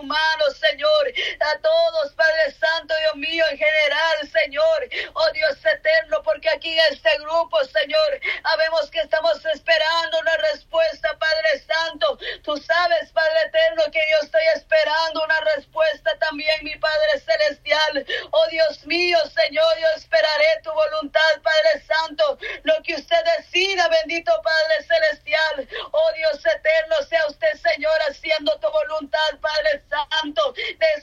te pongo en tu mano, Señor. A todos, Padre Santo, Dios mío, en general, Señor. Oh Dios eterno, porque aquí en este grupo, Señor, sabemos que estamos esperando una respuesta, Padre Santo. Tú sabes, Padre eterno, que yo estoy esperando una respuesta también, mi Padre celestial. Oh Dios mío, Señor, yo esperaré tu voluntad, Padre Santo. Lo que usted decida, bendito Padre celestial. Oh Dios eterno, sea usted, Señor, haciendo tu voluntad, Padre Santo, de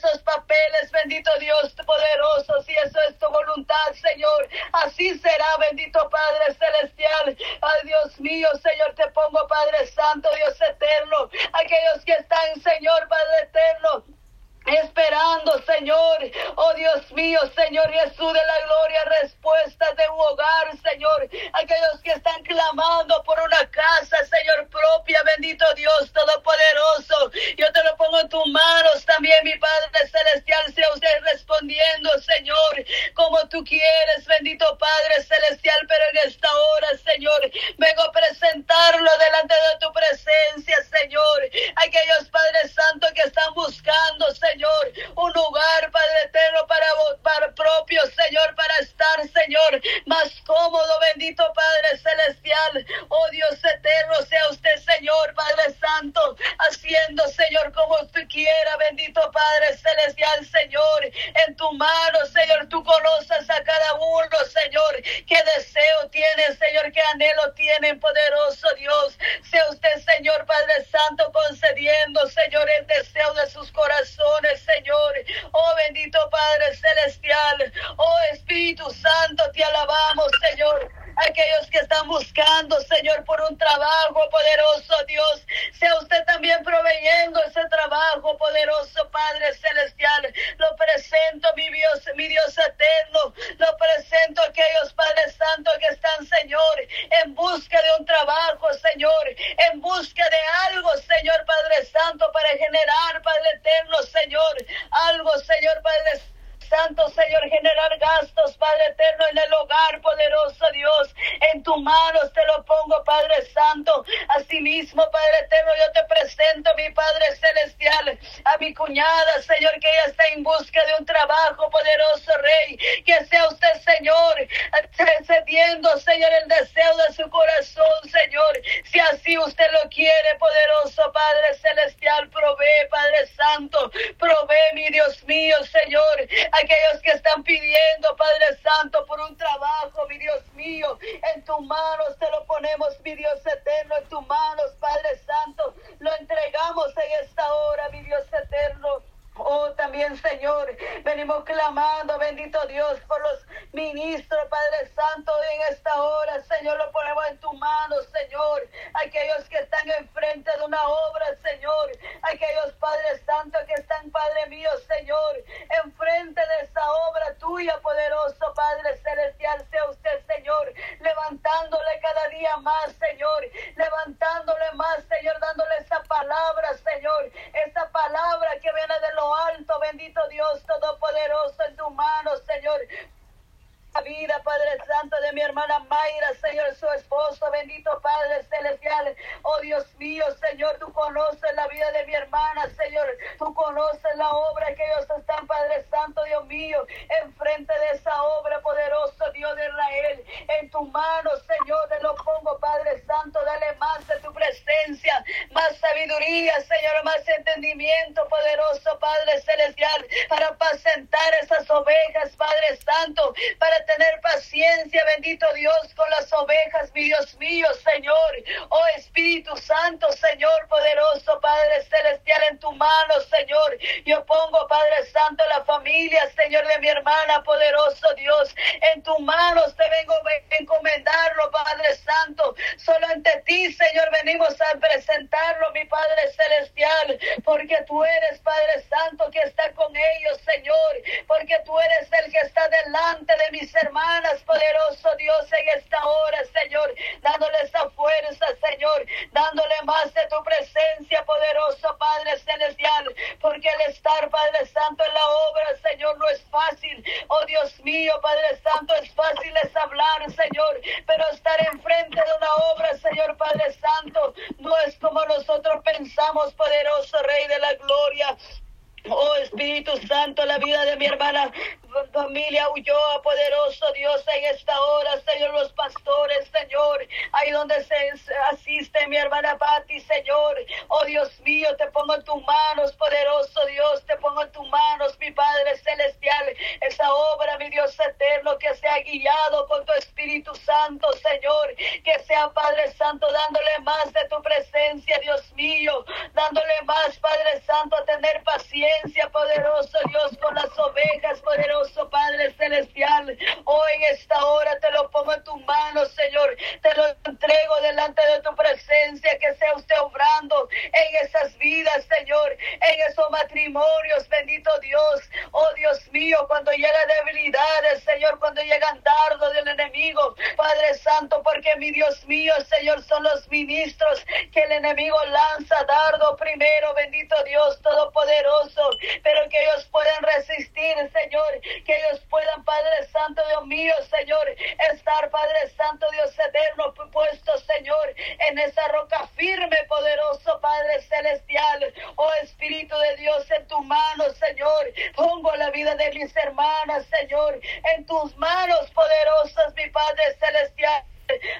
papeles, bendito Dios poderoso, si eso es tu voluntad, Señor. Así será, bendito Padre celestial. Ay, Dios mío, Señor, te pongo, Padre Santo, Dios eterno. Aquellos que están, Señor, Padre eterno esperando, Señor. Oh Dios mío, Señor Jesús de la gloria, respuesta de un hogar, Señor. Aquellos que están clamando por una casa, Señor propia, bendito Dios Todopoderoso. Yo te lo pongo en tus manos también, mi Padre Celestial, sea usted respondiendo, Señor, como tú quieres, bendito Padre Celestial, pero en esta hora, Señor, vengo a presentarlo delante de tu presencia, Señor. Aquellos Padre Santo que están buscando, Señor, un lugar, Padre eterno, para, para propio, Señor, para estar, Señor, más cómodo, bendito Padre celestial. Oh Dios eterno, sea usted, Señor, Padre Santo, haciendo, Señor, como usted quiera, bendito Padre celestial, Señor, en tu mano, Señor, tú conoces a cada uno, Señor, qué deseo tiene, Señor, qué anhelo tiene, poderoso Dios. Sea usted, Señor, Padre Santo, concediendo, Señor, el deseo de sus corazones. Señor. Oh bendito Padre Celestial. Oh Espíritu Santo, te alabamos, Señor aquellos que están buscando, Señor, por un trabajo poderoso, Dios. Sea usted también proveyendo ese trabajo poderoso, Padre Celestial. Lo presento, mi Dios, mi Dios eterno. Lo presento a aquellos, Padre Santo, que están, Señor, en busca de un trabajo, Señor, en busca de algo, Señor, Padre Santo, para generar, Padre eterno, Señor, algo, Señor, Padre Santo, Señor, generar gastos, Padre eterno, en el hogar, poderoso Dios. En tus manos te lo pongo, Padre Santo. Asimismo, Padre eterno, yo te presento, mi Padre celestial, a mi cuñada, Señor, que ella está en busca de un trabajo, poderoso Rey. Que sea usted, Señor, cediendo, Señor, el deseo de su corazón, Señor. Si así usted lo quiere, poderoso Padre celestial, provee, Padre Santo, provee, mi Dios mío, Señor. Aquellos que están pidiendo, Padre Santo, por un trabajo, mi Dios mío, en tus manos te lo ponemos, mi Dios eterno, en tus manos, Padre Santo, lo entregamos en esta hora, mi Dios también, Señor, venimos clamando, bendito Dios, por los ministros, Padre Santo, en esta hora, Señor, lo ponemos en tu mano, Señor. Aquellos que están enfrente de una obra, Señor. Aquellos, Padre Santo, que están, Padre mío, Señor, enfrente de esa obra tuya, poderoso Padre Celestial, sea usted, Señor, levantándole cada día más, Señor, levantándole más, Señor, dándole esa palabra, Señor, palabra que viene de los alto, bendito Dios Todopoderoso en tu mano, Señor la vida, Padre Santo, de mi hermana Mayra, Señor, su esposo, bendito Padre Celestial. Oh Dios mío, Señor, tú conoces la vida de mi hermana, Señor. Tú conoces la obra que ellos están, Padre Santo, Dios mío, enfrente de esa obra, poderoso Dios de Israel. En tu mano, Señor, te lo pongo, Padre Santo, dale más de tu presencia, más sabiduría, Señor, más entendimiento, poderoso Padre Celestial, para apacentar esas ovejas, Padre Santo, para tener paciencia, bendito Dios, con las ovejas, mi Dios mío, Señor. Oh Espíritu Santo, Señor poderoso, Padre Celestial, en tu mano, Señor. Yo pongo, Padre Santo, la familia, Señor, de mi hermana, poderoso Dios. En tus manos te vengo a encomendarlo, Padre Santo. Solo ante ti, Señor, venimos a presentarlo, mi Padre Celestial, porque tú eres, Padre Santo, que está con ellos, Señor, porque tú eres el que está delante de mis hermanas, poderoso Dios, en esta hora, Señor, dándole esa fuerza, Señor, dándole más de tu presencia, poderoso Padre Celestial, porque el estar, Padre Señor, cuando llegan dardos del enemigo, Padre Santo, porque mi Dios mío, Señor, son los ministros que el enemigo lanza dardo primero, bendito Dios Todopoderoso, pero que ellos puedan resistir, Señor, que ellos puedan, Padre Santo, Dios mío, Señor, estar, Padre Santo, Dios eterno, puesto, Señor, en esa roca firme, poderoso, Padre Celestial, oh Espíritu de Dios, en tu mano, Señor, pongo la vida de mis hermanas, Señor, en tus manos poderosas, mi Padre Celestial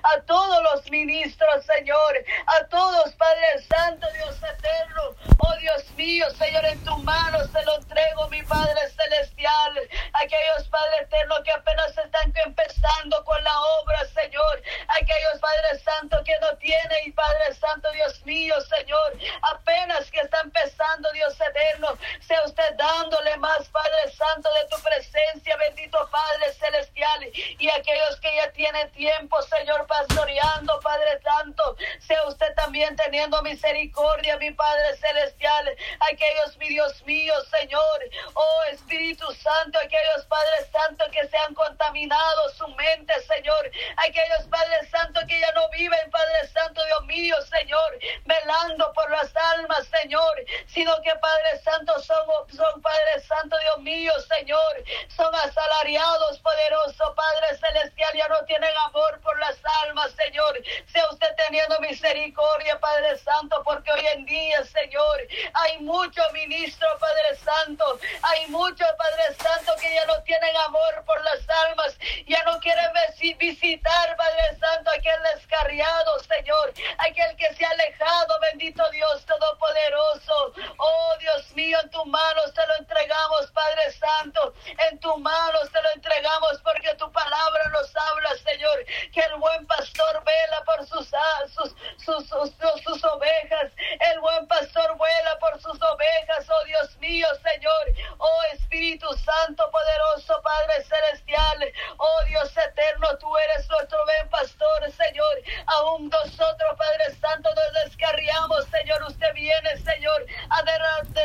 a todos los ministros, Señor, a todos, Padre Santo, Dios eterno. Oh Dios mío, Señor, en tus manos te lo entrego, mi Padre Celestial. Aquellos, Padre eterno, que apenas están empezando con la obra, Señor. Aquellos, Padre Santo, que no tienen, Padre Santo, Dios mío, Señor. Apenas que está empezando, Dios eterno. Sea usted dándole más, Padre Santo, de tu presencia, bendito Padre Celestial. Y aquellos que ya tienen tiempo, Señor Señor, pastoreando, Padre Santo. Sea usted también teniendo misericordia, mi Padre Celestial. Aquellos, mi Dios mío, Señor. Oh Espíritu Santo, aquellos Padres Santo que se han contaminado su mente, Señor. Aquellos Padres Santo que ya no viven, Padre Santo, Dios mío, Señor. Velando por las almas, Señor. Sino que, Padre Santo, son, son Padre Santo, Dios mío, Señor. Son asalariados, poderoso Padre Celestial. Ya no tienen amor por la almas, Señor. Sea usted teniendo misericordia, Padre Santo, porque hoy en día, Señor, hay muchos ministros, Padre Santo. Hay muchos, Padre Santo, que ya no tienen amor por las almas. Ya no quieren visitar, Padre Santo, aquel descarriado, Señor. Aquel que se ha alejado, bendito Dios Todopoderoso. Oh, Dios mío, en tus manos te lo entregamos, Padre Santo. En tus manos te lo entregamos porque tu palabra nos habla, Señor. Que el buen pastor vela por sus, ah, sus, sus, sus, sus ovejas. El buen pastor vuela por sus ovejas, oh Dios mío, Señor. Oh Espíritu Santo, poderoso Padre Celestial. Oh Dios eterno, tú eres nuestro buen pastor, Señor. Aún nosotros, Padre Santo, nos descarriamos, Señor. Usted viene, Señor, a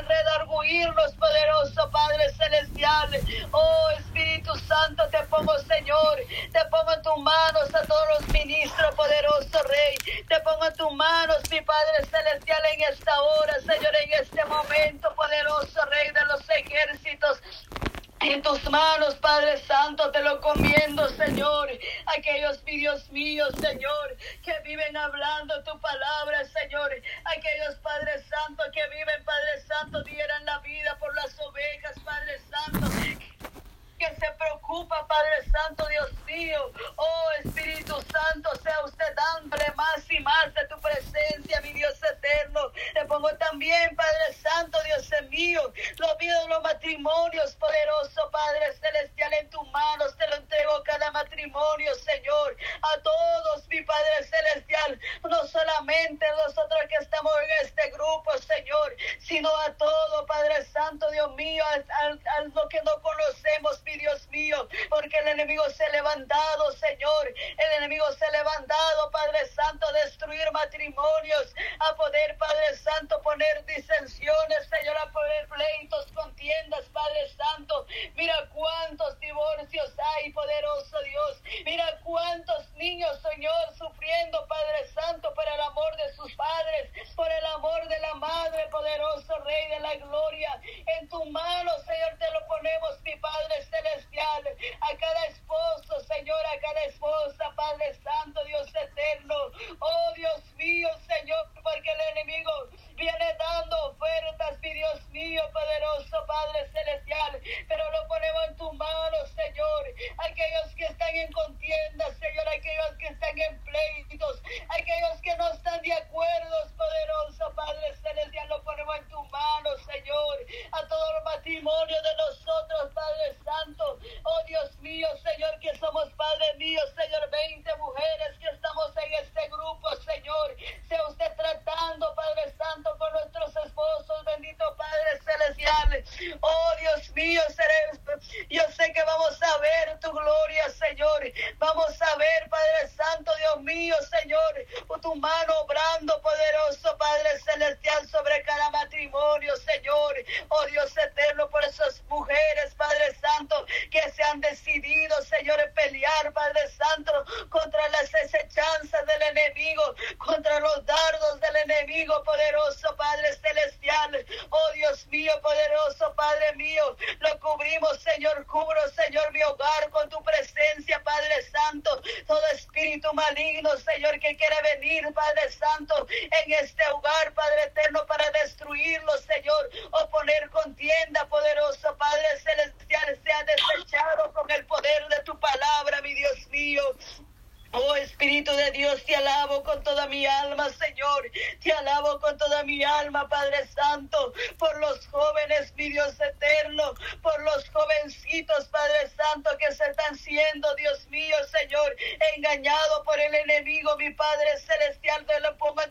redarguirnos, poderoso Padre Celestial. Oh Espíritu Santo, te pongo, Señor. Te pongo en tus manos a todos los ministros, poderoso Rey. Te pongo en tus manos, mi Padre Celestial, en esta hora, Señor, en este poderoso Rey de los ejércitos. En tus manos, Padre Santo, te lo comiendo, Señor. Aquellos, mi Dios mío, Señor, que viven hablando tu palabra, Señor. Aquellos, Padre Santo, que viven, Padre Santo, dieran la vida por las ovejas, Padre Santo que se preocupa, Padre Santo, Dios mío. Oh Espíritu Santo, sea usted dándole más y más de tu presencia, mi Dios eterno. Te pongo también, Padre Santo, Dios mío, lo pido los matrimonios, poderoso Señor. Vamos a ver, Padre Santo, Dios mío, Señor, por tu mano obrando poderoso, Padre Celestial, sobre cada matrimonio, Señor. Oh Dios eterno, por esas mujeres, Padre Santo, que se han decidido, Señor, pelear, Padre Santo, contra las acechanzas del enemigo, contra los dardos del enemigo, poderoso Padre Celestial. Oh Dios mío, poderoso Padre mío, lo cubrimos, Señor, cubro, Señor, mi hogar con tu presencia, Padre Santo, todo espíritu maligno Señor, que quiere venir, Padre Santo, en este hogar, Padre Eterno, para destruirlo, Señor, o poner contienda, poderoso Padre Celestial, sea desechado con el poder de tu palabra, mi Dios mío. Oh Espíritu de Dios, te alabo con toda mi alma, Señor. Te alabo con toda mi alma, Padre Santo, por los jóvenes, mi Dios eterno, por los jovencitos, Padre Santo, que se están siendo, Dios mío, Señor, engañados por el enemigo, mi Padre celestial. Te lo pongo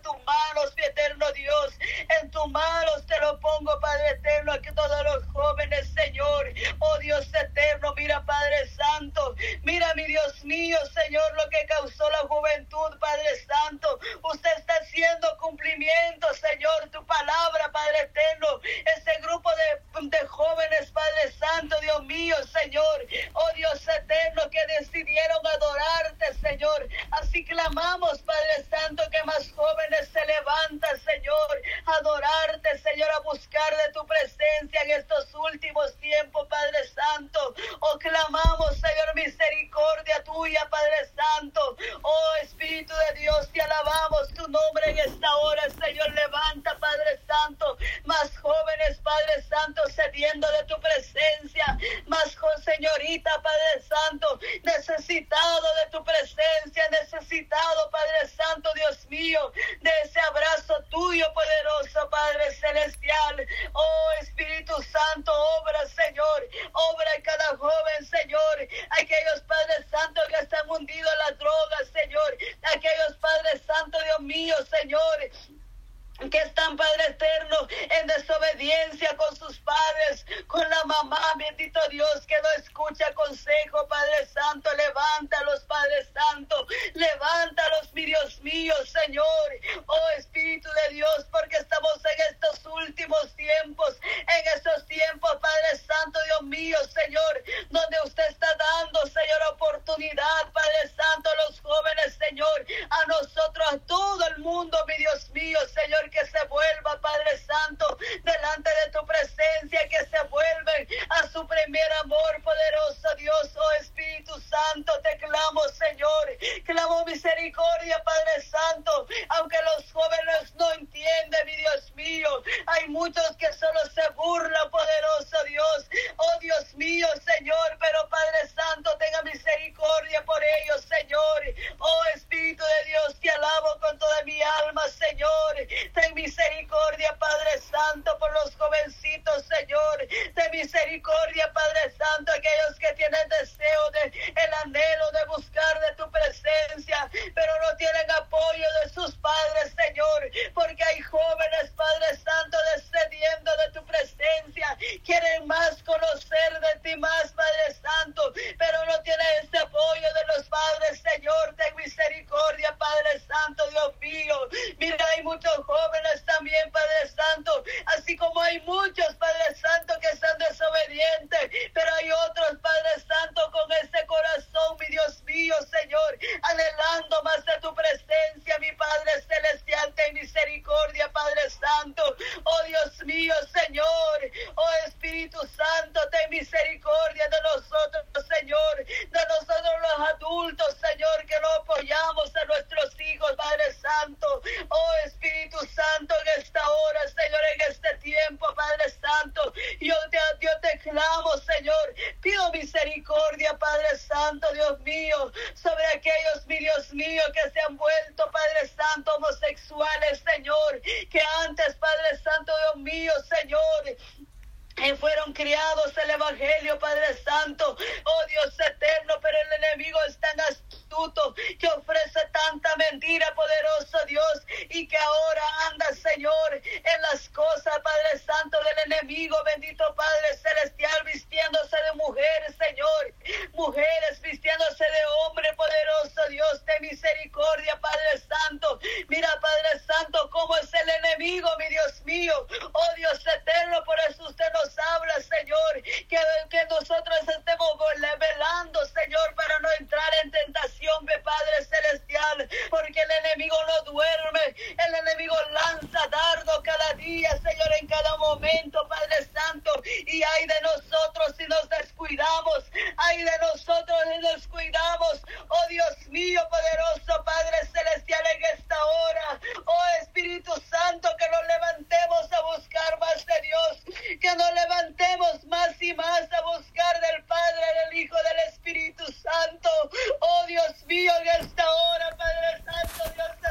と、ちょ